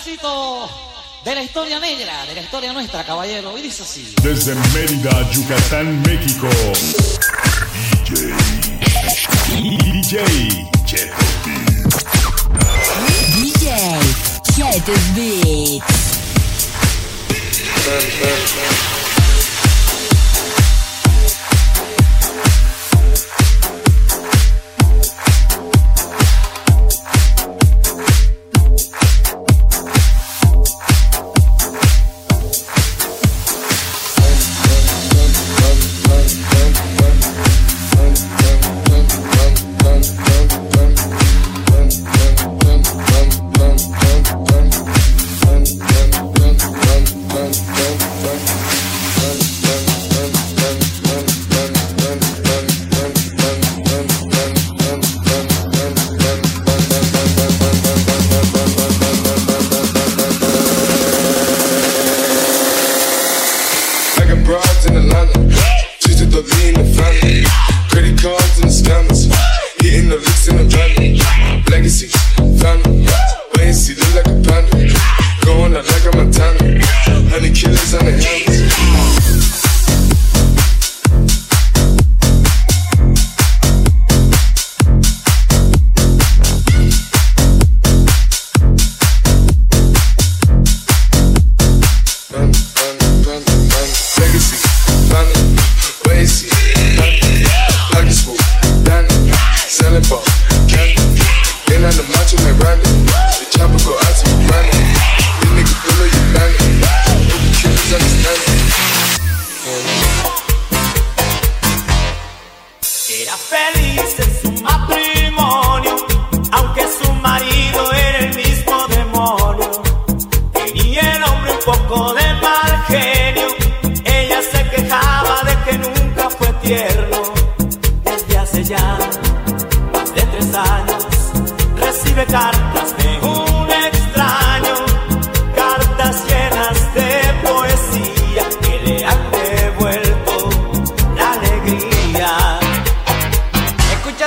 pedacito de la historia negra, de la historia nuestra, caballero. Y dice así. Desde Mérida, Yucatán, México. DJ. DJ. DJ. Get.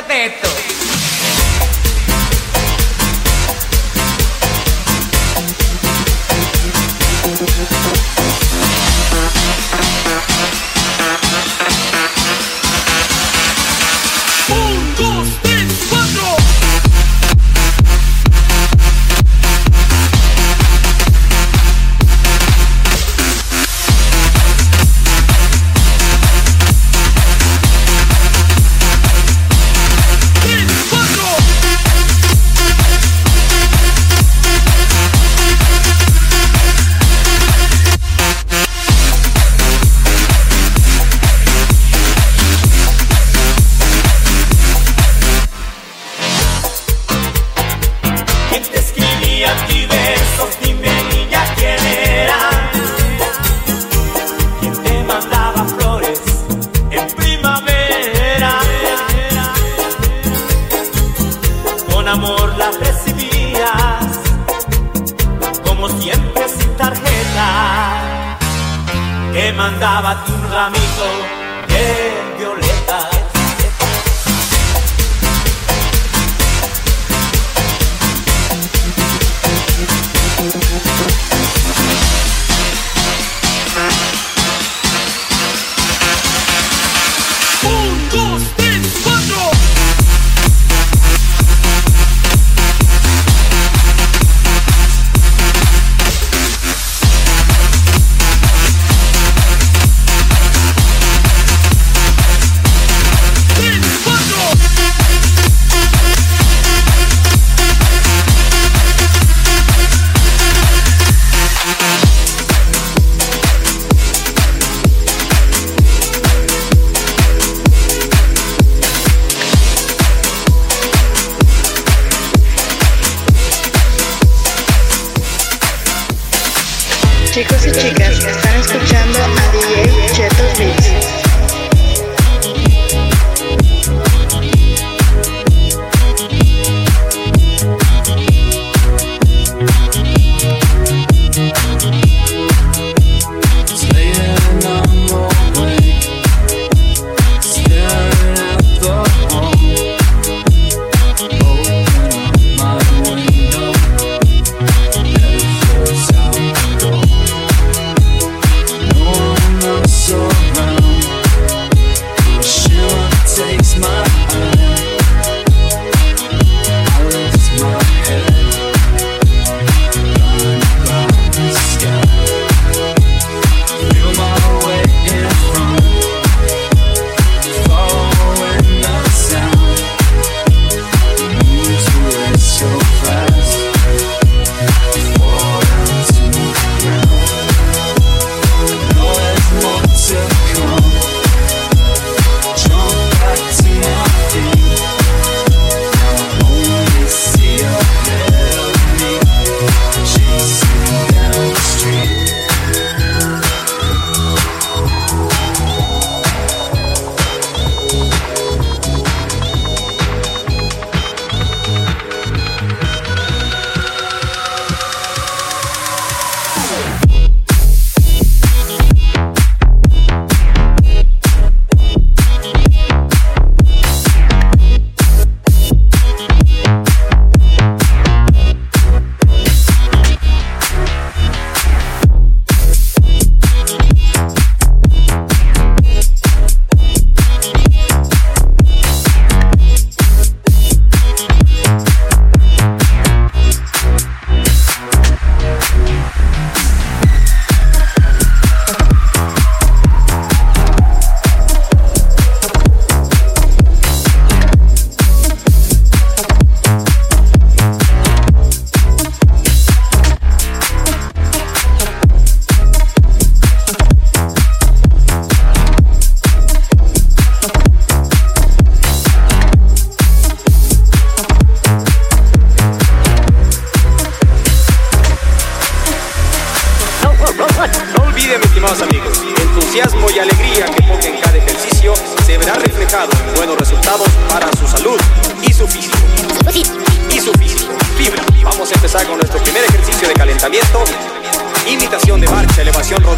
teto.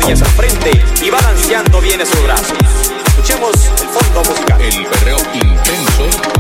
pies al frente y balanceando bien esos brazos. Escuchemos el fondo musical. El perreo intenso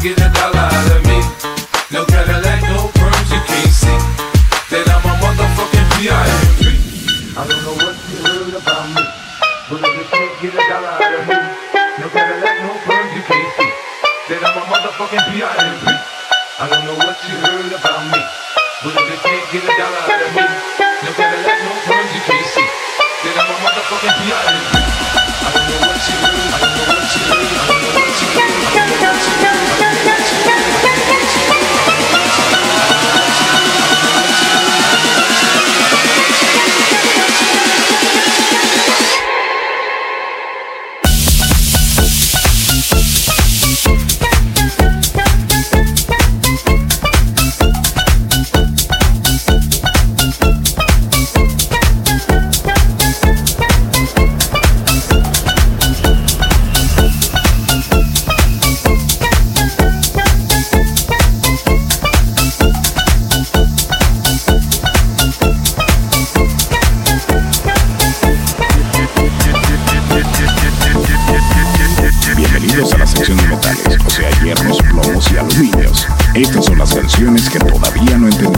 quédate canciones que todavía no entendemos.